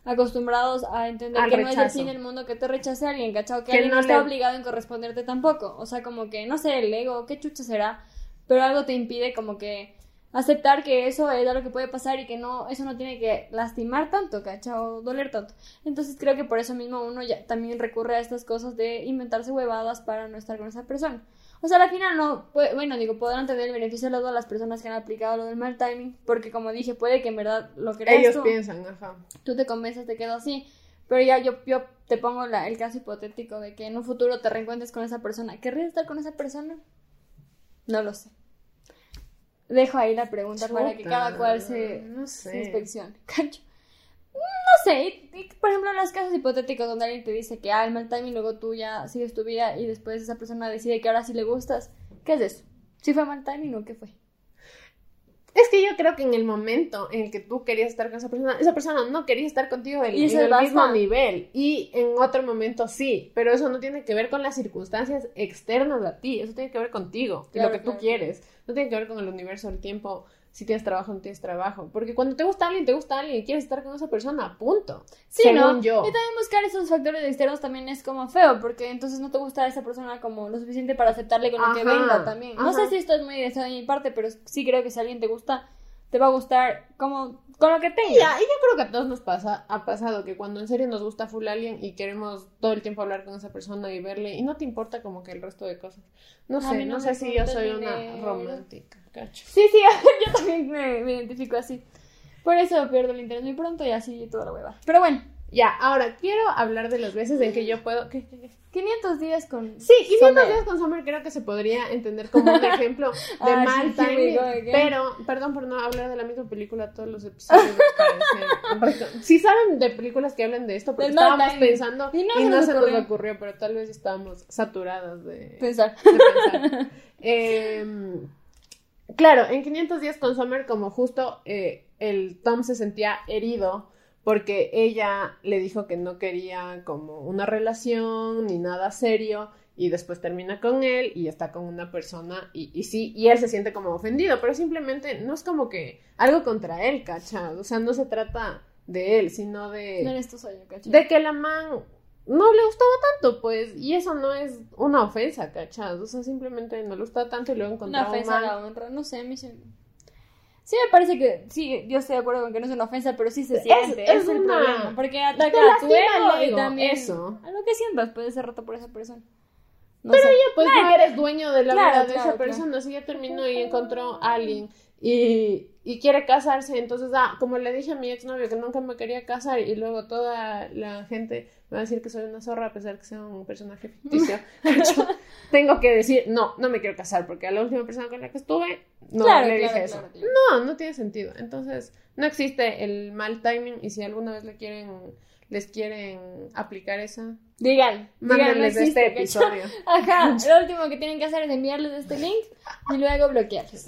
acostumbrados a entender Al que no es el fin del mundo que te rechace a alguien, ¿cachao? Que, Que alguien no no está le- obligado en corresponderte tampoco. O sea, como que, no sé, el ego, qué chucha será, pero algo te impide como que aceptar que eso es lo que puede pasar y que no, eso no tiene que lastimar tanto, ¿cacha? O doler tanto. Entonces creo que por eso mismo uno ya también recurre a estas cosas de inventarse huevadas para no estar con esa persona. O sea, al final no, bueno, digo, podrán tener el beneficio de las las personas que han aplicado lo del mal timing, porque como dije, puede que en verdad lo creas Ellos piensan, ajá. Tú te convences, te quedo así, pero ya yo, yo te pongo la, el caso hipotético de que en un futuro te reencuentres con esa persona. ¿Querrías estar con esa persona? No lo sé. Dejo ahí la pregunta para que cada cual se, no sé. se inspeccione. No sé, por ejemplo, en los casos hipotéticos donde alguien te dice que ah, el mal timing, luego tú ya sigues tu vida y después esa persona decide que ahora sí le gustas, ¿qué es eso? ¿Si fue mal timing o qué fue? Es que yo creo que en el momento en el que tú querías estar con esa persona, esa persona no quería estar contigo en el mismo nivel. Y en otro momento sí, pero eso no tiene que ver con las circunstancias externas a ti, eso tiene que ver contigo y lo que tú quieres. No tiene que ver con el universo, el tiempo, si tienes trabajo no tienes trabajo. Porque cuando te gusta alguien, te gusta alguien y quieres estar con esa persona, punto. Sí, Según ¿no? yo. Y también buscar esos factores externos también es como feo, porque entonces no te gusta esa persona como lo suficiente para aceptarle con lo que venga también. No sé si esto es muy deseado de mi parte, pero sí creo que si alguien te gusta, te va a gustar como con lo que tenga. Ya, y yo creo que a todos nos pasa, ha pasado que cuando en serio nos gusta full alguien y queremos todo el tiempo hablar con esa persona y verle, y no te importa como que el resto de cosas. No sé, no sé si yo soy una romántica, cacho. Sí, sí, yo también me, me identifico así. Por eso pierdo el interés muy pronto y así toda la hueva. Pero bueno, Ya, ahora quiero hablar de las veces en que yo puedo. ¿qué, qué, qué? 500 días con... Sí, 500 Summer. días con Summer creo que se podría entender como un ejemplo de Ah, mal sí, timing. Pero, perdón por no hablar de la misma película todos los episodios. Si saben de películas que hablen de esto, porque estábamos pensando Y y no se nos se nos ocurrió. ocurrió, pero tal vez estábamos saturadas de, Pensar. de pensar. Eh, claro, en 500 días con Summer, como justo eh, el Tom se sentía herido porque ella le dijo que no quería como una relación ni nada serio y después termina con él y está con una persona y, y sí, y él se siente como ofendido, pero simplemente no es como que algo contra él, ¿cachai? O sea, no se trata de él, sino de No eres tú, soy yo, ¿cachai? de que la man no le gustaba tanto, pues, y eso no es una ofensa, ¿cachai? O sea, simplemente no le gustaba tanto y luego Una encontraba un ofensa a la honra, no sé, mí sí... Me parece que, sí, yo estoy de acuerdo con que no es una ofensa, pero sí se siente, es, es el una- problema, porque ataca a tu ego y también eso. a lo que sientas puede ser roto por esa persona. No Pero sé. ella, pues, Claro, no eres dueño de la Claro, vida de claro, esa persona. Si ya terminó y encontró a alguien y, y quiere casarse, entonces, ah, como le dije a mi exnovio que nunca me quería casar y luego toda la gente me va a decir que soy una zorra a pesar que sea un personaje ficticio. Yo tengo que decir, no, no me quiero casar porque a la última persona con la que estuve, no Claro, le claro, dije eso. claro. No, no tiene sentido. Entonces, no existe el mal timing y si alguna vez le quieren, les quieren aplicar esa, Digan, mándenles este episodio. Ajá, lo último que tienen que hacer es enviarles este link y luego bloquearles.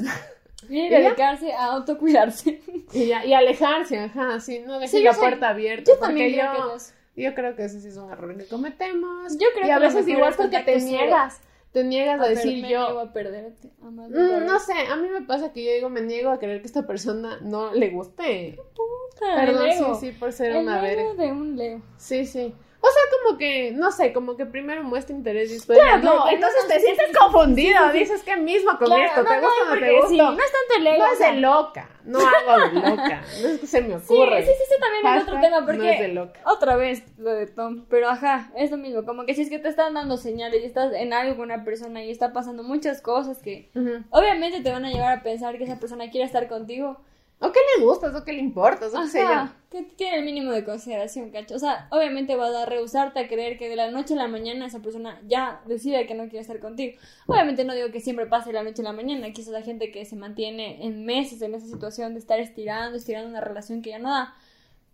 Y dedicarse a autocuidarse. Y, ya, y alejarse, ajá, sí, no Sí, yo la puerta abierta. Yo también porque creo yo, que es- yo creo que ese sí es un error que cometemos. Yo creo y a que lo veces igual es porque te niegas, te niegas a, A decir yo. niego a perderte, amando Mm, no sé, a mí me pasa que yo digo, me niego a creer que esta persona no le guste. Puta, Perdón, el ego. sí, sí, por ser El una verga. de un Leo. Sí, sí. O sea, como que, no sé, como que primero muestra interés y después. Claro, no, entonces no, te sientes sí, confundido. sí, sí, sí. Dices que mismo con Claro, esto, no, ¿te no, gusta o no te gusta? no es tanto el ego. No es de loca, no hago de loca, no es que se me ocurre. sí, sí, sí, también es otro tema, no porque es de loca. otra vez lo de Tom, pero ajá, es lo mismo, como que si es que te están dando señales y estás en algo con una persona y está pasando muchas cosas que obviamente te van a llevar a pensar que esa persona quiere estar contigo, O qué le gustas, o qué le importas, o qué sé yo. que tiene el mínimo de consideración, cacho, o sea, obviamente vas a rehusarte a creer que de la noche a la mañana esa persona ya decide que no quiere estar contigo, obviamente no digo que siempre pase de la noche a la mañana, quizás hay gente que se mantiene en meses en esa situación de estar estirando, estirando una relación que ya no da,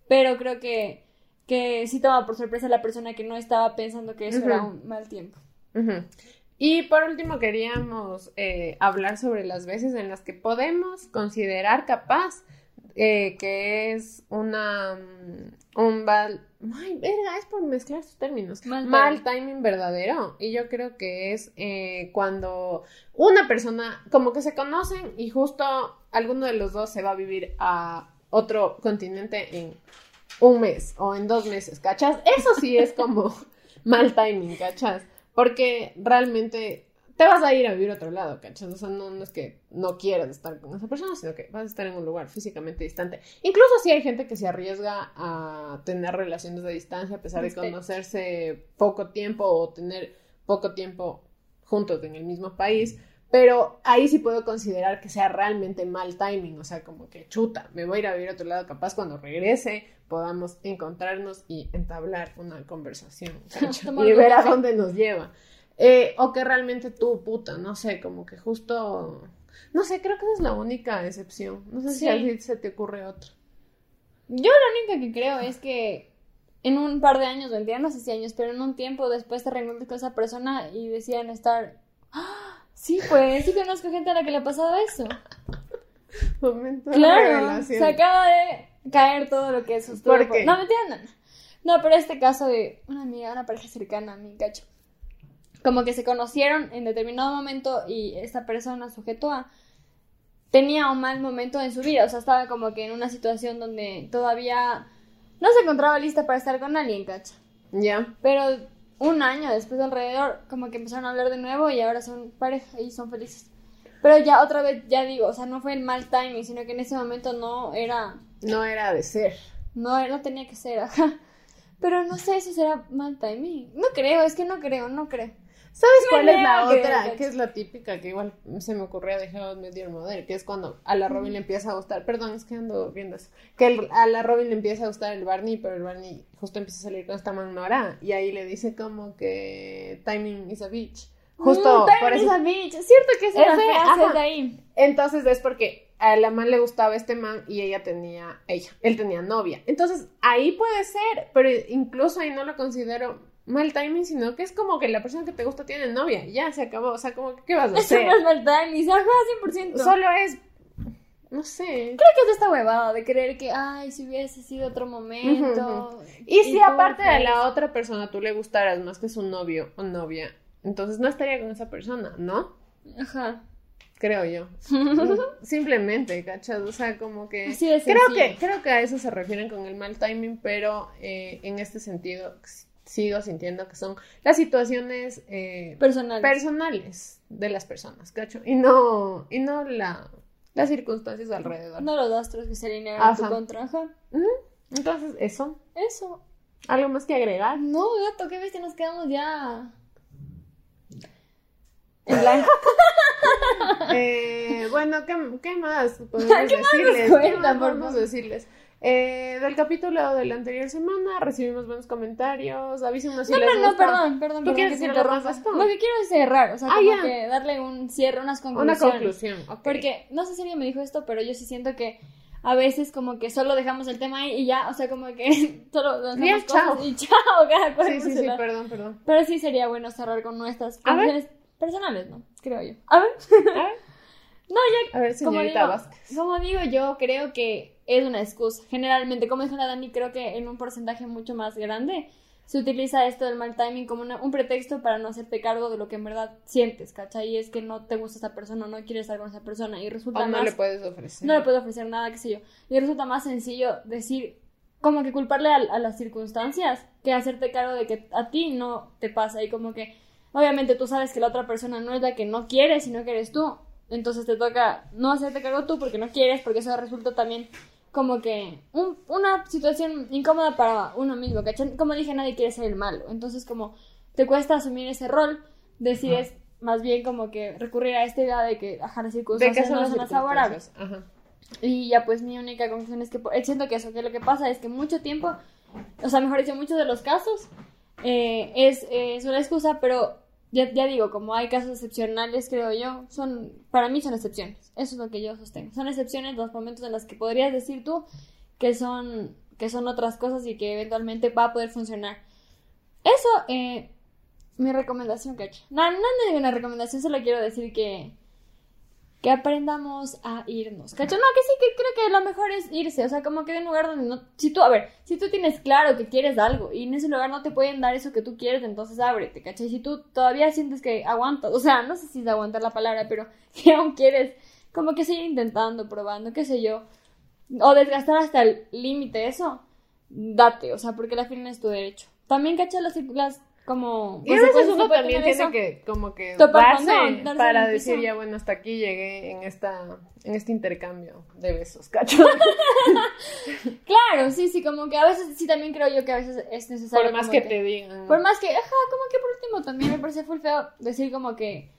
pero creo que, que sí toma por sorpresa a la persona que no estaba pensando que eso era un mal tiempo. Y por último queríamos eh, hablar sobre las veces en las que podemos considerar capaz eh, que es una mm, un val ay verga es por mezclar sus términos Mal mal, timing verdadero y yo creo que es eh, cuando una persona como que se conocen y justo alguno de los dos se va a vivir a otro continente en un mes o en dos meses, ¿cachas? Eso sí es como mal timing, ¿cachas? Porque realmente te vas a ir a vivir a otro lado, ¿cachas? O sea, no, no es que no quieras estar con esa persona, sino que vas a estar en un lugar físicamente distante. Incluso si hay gente que se arriesga a tener relaciones de distancia a pesar de Este. conocerse poco tiempo o tener poco tiempo juntos en el mismo país. Pero ahí sí puedo considerar que sea realmente mal timing, o sea, como que chuta, me voy a ir a vivir a otro lado, capaz cuando regrese podamos encontrarnos y entablar una conversación y ver a dónde nos lleva. Eh, o que realmente tú, puta, no sé, como que justo, no sé, creo que esa es la única excepción. No sé si a ti se te ocurre otra. Yo lo único que creo es que en un par de años, vendría, no sé si años, pero en un tiempo después te reencuentras con esa persona y decían estar. "Ah, Sí, pues, sí conozco gente a la que le ha pasado eso. Momento Claro, se acaba de caer todo lo que sostuvo. ¿Por qué? No, mentira, no. No, pero este caso de una amiga, una pareja cercana a mí, cacho. Como que se conocieron en determinado momento y esta persona, sujeto a, tenía un mal momento en su vida. O sea, estaba como que en una situación donde todavía no se encontraba lista para estar con alguien, cacho. Ya. Pero un año después alrededor, como que empezaron a hablar de nuevo y ahora son pareja y son felices. Pero ya otra vez, ya digo, o sea, no fue el mal timing, sino que en ese momento no era, No era de ser. no, no tenía que ser, ajá. Pero no sé si será mal timing. No creo, es que no creo, no creo. ¿Sabes Me cuál es la otra? Que es la típica que igual se me ocurría de How I Your Mother, que es cuando a la Robin le empieza a gustar, perdón, es que ando viendo eso, que el- a la Robin le empieza a gustar el Barney, pero el Barney justo empieza a salir con esta man Nora, y ahí le dice como que timing is a bitch. Justo Mm, por eso. is a bitch. Es cierto que es una frase ajá. de ahí. Entonces es porque a la man le gustaba este man y ella tenía, ella, él tenía novia. Entonces ahí puede ser, pero incluso ahí no lo considero mal timing, sino que es como que la persona que te gusta tiene novia, y ya se acabó, o sea, como que, ¿qué vas a Eso hacer? no es mal timing, ajá, 100%. Solo es, no sé. Creo que es esta huevada de creer que, ay, si hubiese sido otro momento. Y si todo aparte de la otra persona tú le gustaras más que su novio o novia, entonces no estaría con esa persona, ¿no? Ajá. Creo yo. Simplemente, ¿cachas? O sea, como que... Así de creo, que creo que a eso se refieren con el mal timing, pero eh, en este sentido sigo sintiendo que son las situaciones eh, Personal. personales de las personas, ¿cacho? Y no, y no la, las circunstancias alrededor. no los astros que se alinearon en tu contra. Ajá. Entonces, eso. Eso. ¿Algo más que agregar? No, gato, ¿qué viste? Nos quedamos ya. En blanco. Eh, bueno, ¿qué, qué más podemos ¿Qué más decirles? ¿Qué cuentan, más podemos decirles? Eh, del capítulo de la anterior semana recibimos buenos comentarios. Avísenos si No, les no, no, gusta. perdón, perdón. ¿Tú quieres que más interrumpa. Lo que quiero es cerrar, o sea, Ah, como que darle un cierre, unas Una conclusiones. conclusión. ok. Porque, no sé si alguien me dijo esto, pero yo sí siento que a veces como que solo dejamos el tema ahí y ya, o sea, como que solo cosas chao. y chao, cada cual Sí, sí, sí, perdón, perdón. Pero sí sería bueno cerrar con nuestras conclusiones personales, ¿no? Creo yo. A ver. A ver, No, ya a ver, como digo, Vázquez. como digo, yo creo que es una excusa. Generalmente, como dijo la Dani, creo que en un porcentaje mucho más grande se utiliza esto del mal timing como una- un pretexto para no hacerte cargo de lo que en verdad sientes, ¿cachai? Y es que no te gusta esa persona, no quieres estar con esa persona y resulta O no más... le puedes ofrecer. no le puedo ofrecer nada, qué sé yo. Y resulta más sencillo decir, como que culparle a, a las circunstancias que hacerte cargo de que a ti no te pasa. Y como que, obviamente tú sabes que la otra persona no es la que no quiere, sino que eres tú. Entonces te toca no hacerte cargo tú porque no quieres, porque eso resulta también como que un- una situación incómoda para uno mismo, ¿cachai? Como dije, nadie quiere ser el malo. Entonces como te cuesta asumir ese rol, decides más bien como que recurrir a esta idea de que, ajá, las ¿De circunstancias no las son las favorables. Ajá. Y ya pues mi única conclusión es que po- siento que eso, que lo que pasa es que mucho tiempo, o sea, mejor dicho, muchos de los casos eh, es, es una excusa, pero ya, ya digo, como hay casos excepcionales, creo yo, son, para mí son excepciones. Eso es lo que yo sostengo. Son excepciones los momentos en los que podrías decir tú que son, que son otras cosas y que eventualmente va a poder funcionar. Eso, eh, mi recomendación, cacho. No, no es ninguna recomendación, solo quiero decir que, que aprendamos a irnos. ¿Cacho? No, que sí, que creo que lo mejor es irse. O sea, como que de un lugar donde no. Si tú, a ver, si tú tienes claro que quieres algo y en ese lugar no te pueden dar eso que tú quieres, entonces ábrete, ¿cachai? Si tú todavía sientes que aguantas, o sea, no sé si es aguantar la palabra, pero que aún quieres, como que seguir intentando, probando, qué sé yo. O desgastar hasta el límite eso, date, o sea, porque al final es tu derecho. También, ¿cachai? Las, las como... Y a veces uno también tiene eso. que como que darse para decir ya bueno hasta aquí llegué en esta en este intercambio de besos, cacho. Claro, sí, sí, como que a veces, sí, también creo yo que a veces es necesario. Por más que te digan. Por más que, ajá, como que por último también me parece full feo decir como que,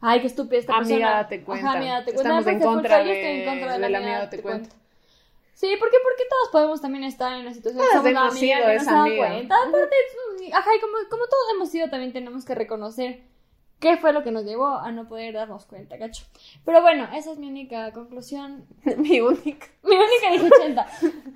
ay, qué estúpida esta Amiga, persona. date cuenta. Ajá, amiga, date cuenta. Estamos en contra feo, yo estoy en de- contra de la, de la amiga, date cuenta. cuenta. Sí, porque, porque todos podemos también estar en la situación somos una hemos amiga sido que no se esa da amiga. cuenta. Aparte, ajá, y como, como todos hemos sido, también tenemos que reconocer qué fue lo que nos llevó a no poder darnos cuenta, cacho. Pero bueno, esa es mi única conclusión. Mi única. Mi única dije 80.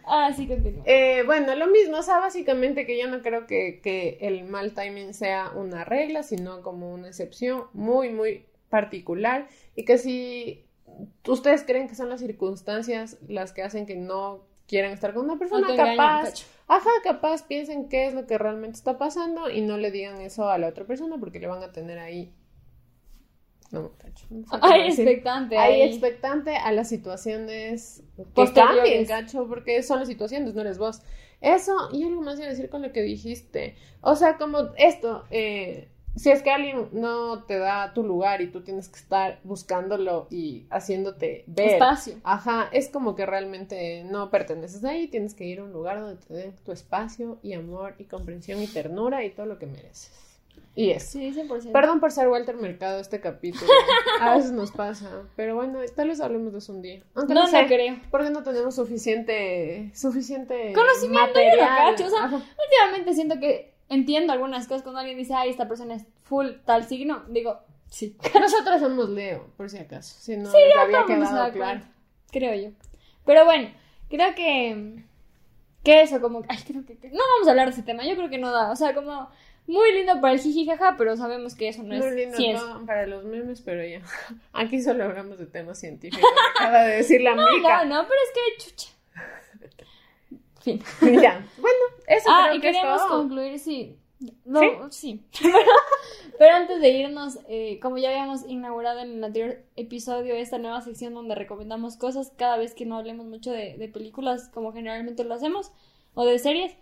Ahora sí continúo. Eh, bueno, lo mismo, o sea, básicamente que yo no creo que, que el mal timing sea una regla, sino como una excepción muy, muy particular y que si ustedes creen que son las circunstancias las que hacen que no quieran estar con una persona, No capaz, ajá, capaz piensen qué es lo que realmente está pasando y no le digan eso a la otra persona porque le van a tener ahí. No, cacho, no sé cómo Ay, decir. expectante. Ahí ahí. expectante a las situaciones que cambien, cacho, porque son las situaciones, no eres vos. Eso, y algo más iba a decir con lo que dijiste. O sea, como esto, eh, si es que alguien no te da tu lugar y tú tienes que estar buscándolo y haciéndote ver. Espacio. Ajá, es como que realmente no perteneces ahí, tienes que ir a un lugar donde te den tu espacio y amor y comprensión y ternura y todo lo que mereces. Y eso. Sí, 100%. Perdón por ser Walter Mercado este capítulo. A veces nos pasa. Pero bueno, tal vez hablemos de eso un día. Aunque No, no, no, sé. creo. Porque no tenemos suficiente. Suficiente. Conocimiento, material. cacho, o sea, Ajá. Últimamente siento que entiendo algunas cosas cuando alguien dice, ay, esta persona es full tal signo. Digo, sí. Nosotros somos Leo, por si acaso. Si no les había se quedado da claro. Creo yo. Pero bueno, creo que. Que eso, como. Ay, creo que. que- No vamos a hablar de ese tema. Yo creo que no da. O sea, como. Muy lindo para el jiji jaja, pero sabemos que eso no es Muy lindo. ¿no? para los memes, pero ya. Aquí solo hablamos de temas científicos. Acaba de decir la No, mica. no, pero es que chucha. Fin. ya. Bueno, eso Ah, creo y que es queremos todo. concluir, sí. No, sí. Pero, pero antes de irnos, eh, como ya habíamos inaugurado en el anterior episodio, esta nueva sección donde recomendamos cosas cada vez que no hablemos mucho de, de películas, como generalmente lo hacemos, o de series,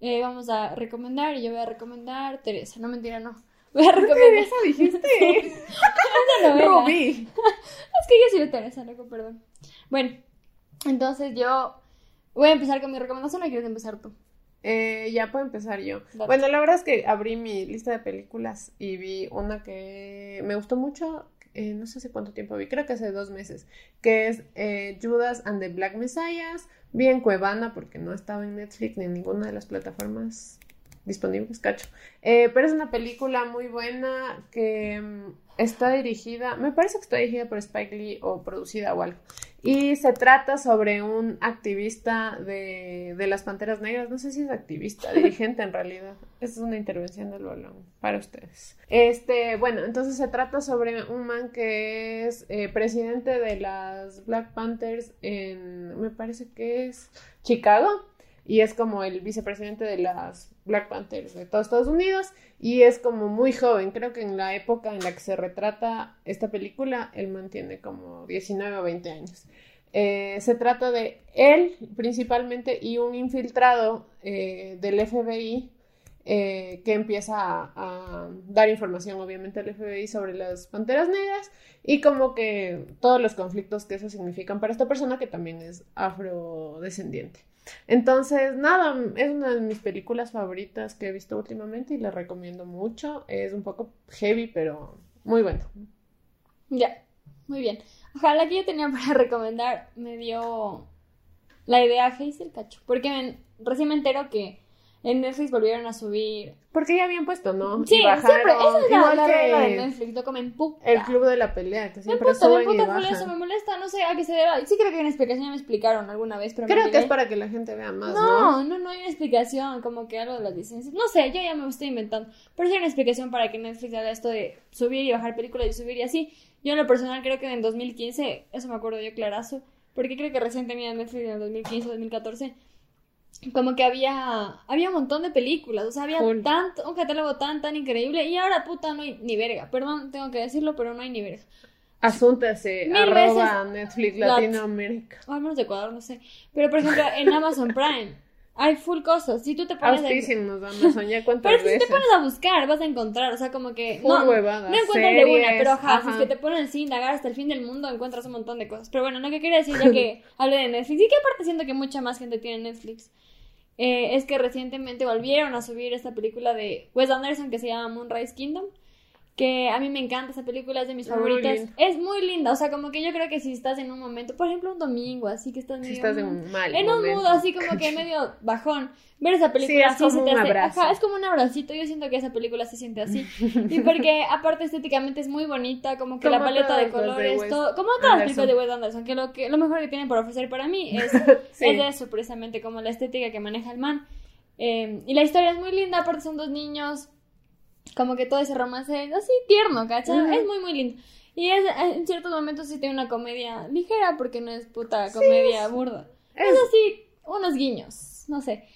eh, vamos a recomendar, y yo voy a recomendar Teresa, no mentira, no. Voy a recomendar Teresa dijiste. Rubí. Es que yo soy Teresa, loco, perdón. Bueno, entonces yo voy a empezar con mi recomendación, ¿o quieres empezar tú? Eh, ya puedo empezar yo. Bueno, la verdad es que abrí mi lista de películas y vi una que me gustó mucho, eh, no sé hace cuánto tiempo vi, creo que hace dos meses, que es eh, Judas and the Black Messiahs. Vi en Cuevana porque no estaba en Netflix ni en ninguna de las plataformas disponibles, cacho. Eh, pero es una película muy buena que mm, está dirigida, me parece que está dirigida por Spike Lee o producida o algo. Y se trata sobre un activista de, de las Panteras Negras. No sé si es activista, dirigente en realidad. Esta es una intervención del balón para ustedes. Este, bueno, entonces se trata sobre un man que es eh, presidente de las Black Panthers en, me parece que es Chicago. Y es como el vicepresidente de las Black Panthers de todos Estados Unidos. Y es como muy joven. Creo que en la época en la que se retrata esta película, él mantiene como 19 o 20 años. Eh, se trata de él principalmente y un infiltrado eh, del FBI eh, que empieza a, a dar información obviamente al FBI sobre las panteras negras y como que todos los conflictos que eso significan para esta persona que también es afrodescendiente. Entonces, nada, es una de mis películas favoritas que he visto últimamente y la recomiendo mucho. Es un poco heavy, pero muy bueno. Ya, muy bien. Ojalá que yo tenía para recomendar me dio la idea Hazel Cacho. Porque me- recién me entero que en Netflix volvieron a subir. Porque ya habían puesto, ¿no? Sí, Y bajaron, siempre. Esa es igual la que de Netflix. No comen puta. El club de la pelea, que Me siempre puta, me suben y puta bajan. eso, me molesta. No sé a qué se deba. Sí, creo que hay una explicación. Ya me explicaron alguna vez, pero me Creo que es para que la gente vea más, ¿no? No, no, no hay una explicación, como que algo de las licencias. No sé, yo ya me estoy inventando. Pero sí hay una explicación para que Netflix haga esto de subir y bajar películas y subir y así. Yo en lo personal creo que en 2015, eso me acuerdo yo clarazo, porque creo que recién tenía Netflix en el 2015 2014, como que había había un montón de películas, o sea, había tanto, un catálogo tan, tan increíble, y ahora puta no hay ni verga. Perdón, tengo que decirlo, pero no hay ni verga. Asúntase, arroba veces Netflix lat- Latinoamérica. O al menos de Ecuador, no sé. Pero por ejemplo, en Amazon Prime hay full cosas. Si tú te pones a- cuántas Pero si te pones a buscar, vas a encontrar, o sea, como que Full no, no encuentras de una, series, pero ajá, si es que te pones a indagar hasta el fin del mundo, encuentras un montón de cosas. Pero bueno, lo que quería decir ya que hablé de Netflix, y que aparte siento que mucha más gente tiene Netflix, eh, es que recientemente volvieron a subir esta película de Wes Anderson que se llama Moonrise Kingdom. Que a mí me encanta esa película, es de mis Muy favoritas. linda. Es muy linda, o sea, como que yo creo que si estás en un momento, por ejemplo, un domingo, así que estás medio. Si estás en mm, un mal en un momento. mood así como que medio bajón. Ver esa película Sí, es así como se te un hace. abrazo. Ajá, es como un abracito. Yo siento que esa película se siente así. Y porque aparte estéticamente es muy bonita, como que la Como paleta de de colores, Wes todo, como todas las películas de Wes Anderson, que lo que lo mejor que tienen por ofrecer para mí es, Sí. es eso precisamente, como la estética que maneja el man. Eh, y la historia es muy linda, aparte son dos niños, como que todo ese romance es así tierno, ¿cachai? Es muy, muy lindo. Y es, en ciertos momentos sí tiene una comedia ligera, porque no es puta comedia burda. Es, Es- así, unos guiños, no sé.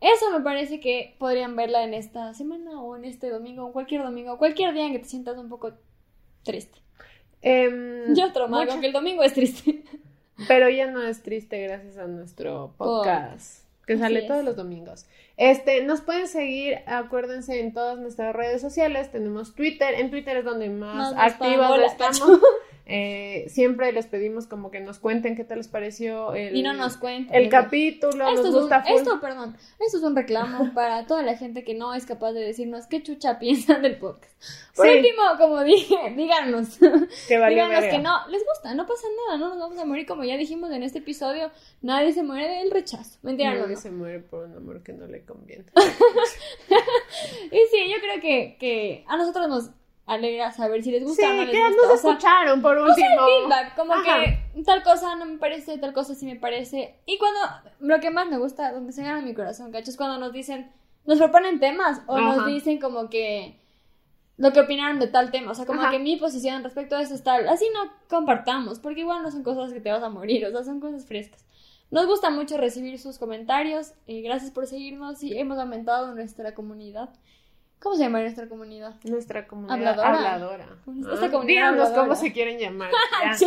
Eso me parece que podrían verla en esta semana o en este domingo, o cualquier domingo, cualquier día en que te sientas un poco triste. Em, Yo traumado mucha- que el domingo es triste. Pero ya no es triste gracias a nuestro podcast, que Así sale es. todos los domingos. Este, nos pueden seguir, acuérdense, en todas nuestras redes sociales. Tenemos Twitter, en Twitter es donde más nos activos estamos. Eh, siempre les pedimos como que nos cuenten qué tal les pareció el, y no nos cuentan. el capítulo, Esto nos un, gusta esto, perdón, esto es un reclamo para toda la gente que no es capaz de decirnos qué chucha piensan del podcast. Por Sí. último, como dije, díganos. que valió díganos verga. que no, les gusta, no pasa nada, no nos vamos a morir como ya dijimos en este episodio, nadie se muere del rechazo. Mentira, no, Nadie se muere por un amor que no le conviene. Y sí, yo creo que, que a nosotros nos alegra saber si les Sí, gusta o no les que gusta. nos o sea, escucharon por último. feedback, como Ajá. que tal cosa no me parece, tal cosa sí me parece. Y cuando, lo que más me gusta, donde se gana mi corazón, ¿cachos? Es cuando nos dicen, nos proponen temas o nos dicen como que lo que opinaron de tal tema, o sea, como Ajá. que mi posición respecto a eso es tal, así no compartamos, porque igual no son cosas que te vas a morir, o sea, son cosas frescas. Nos gusta mucho recibir sus comentarios, y gracias por seguirnos y hemos aumentado nuestra comunidad. ¿Cómo se llama nuestra comunidad? Nuestra comunidad Habladora. habladora. Esta Ah, comunidad Díganos habladora. cómo se quieren llamar.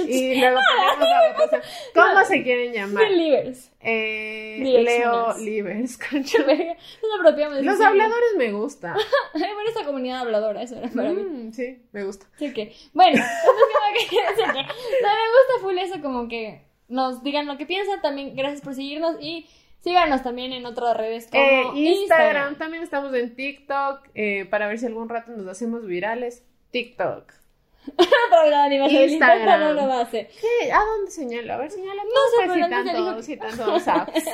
y luego ponemos la votación. ¿Cómo se quieren llamar? Believers. Eh. Leo Livers. concha. Nos apropiamos de Los sí. habladores me gusta. Bueno, esta comunidad habladora, eso era para mí. Mm, sí, me gusta. Así que, bueno, entonces como que, no, me gusta full eso, como que nos digan lo que piensan. También, gracias por seguirnos y síganos también en otras redes como Eh, Instagram, Instagram. también estamos en TikTok eh, para ver si algún rato nos hacemos virales. TikTok. Instagram. no lo hacer. ¿Qué? ¿A dónde señala? A ver, señala. No, sé, pues, pero si antes tanto, dijo- si tanto apps. Es que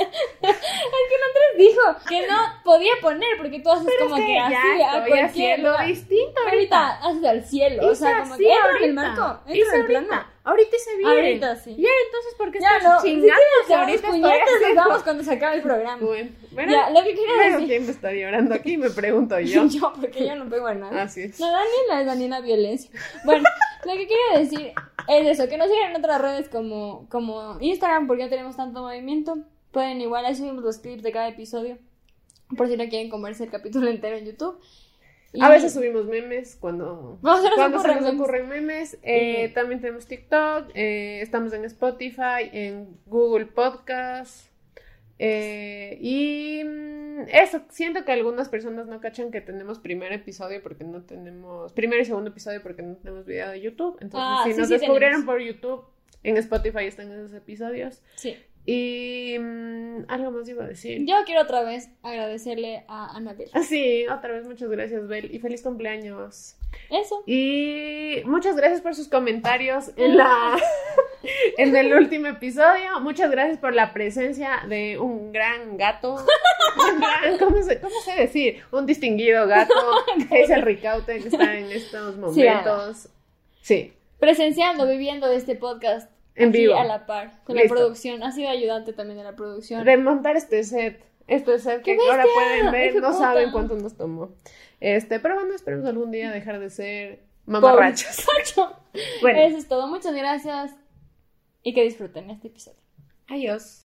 el Andrés dijo que no podía poner porque tú haces Pero como es que que así ya a cualquier lugar. distinto Ahorita haces al cielo, o sea, como que entra en el marco, entra en el plano. Ahorita hice bien. Ahorita sí. Ya, entonces, ¿por qué Ya estás no, chingando? Si ahorita puñetas vamos cuando se acabe el programa. Bueno, bueno, Ya, lo que luego, decir. ¿quién me está llorando aquí? Me pregunto yo. Yo, porque yo no pego a nada. Así es. No, Daniela es Daniela Violencia. Bueno, lo que quería decir es eso, que nos sigan en otras redes como, como Instagram, porque no tenemos tanto movimiento. Pueden igual, ahí subimos los clips de cada episodio, por si no quieren comerse el capítulo entero en YouTube. Y- A veces subimos memes cuando, No, se nos cuando se ocurren nos memes. ocurren memes. Eh, Y- También tenemos TikTok, eh, estamos en Spotify, en Google Podcast. eh, y mm, eso, siento que algunas personas no cachan que tenemos primer episodio porque no tenemos, primer y segundo episodio porque no tenemos video de YouTube. Entonces, Ah, si sí, nos sí descubrieron tenemos. por YouTube, en Spotify están esos episodios. Sí. Y mm, algo más iba a decir. Yo quiero otra vez agradecerle a Anabel. Ah, Sí, otra vez muchas gracias, Bel, y feliz cumpleaños. Eso. Y muchas gracias por sus comentarios en la en el último episodio. Muchas gracias por la presencia de un gran gato. Un gran, ¿cómo, se, ¿Cómo sé decir? Un distinguido gato, que es el Ricaute que está en estos momentos. Sí, Presenciando, viviendo este podcast. En vivo. a la par, con Listo. la producción. Ha sido ayudante también de la producción. de montar este set. Este set que ¡Qué ahora pueden ver, ¡Hijo no saben cuánto nos tomó. Este, pero bueno, esperemos algún día dejar de ser mamarrachos. Bueno, Eso es todo. Muchas gracias. Y que disfruten este episodio. adiós.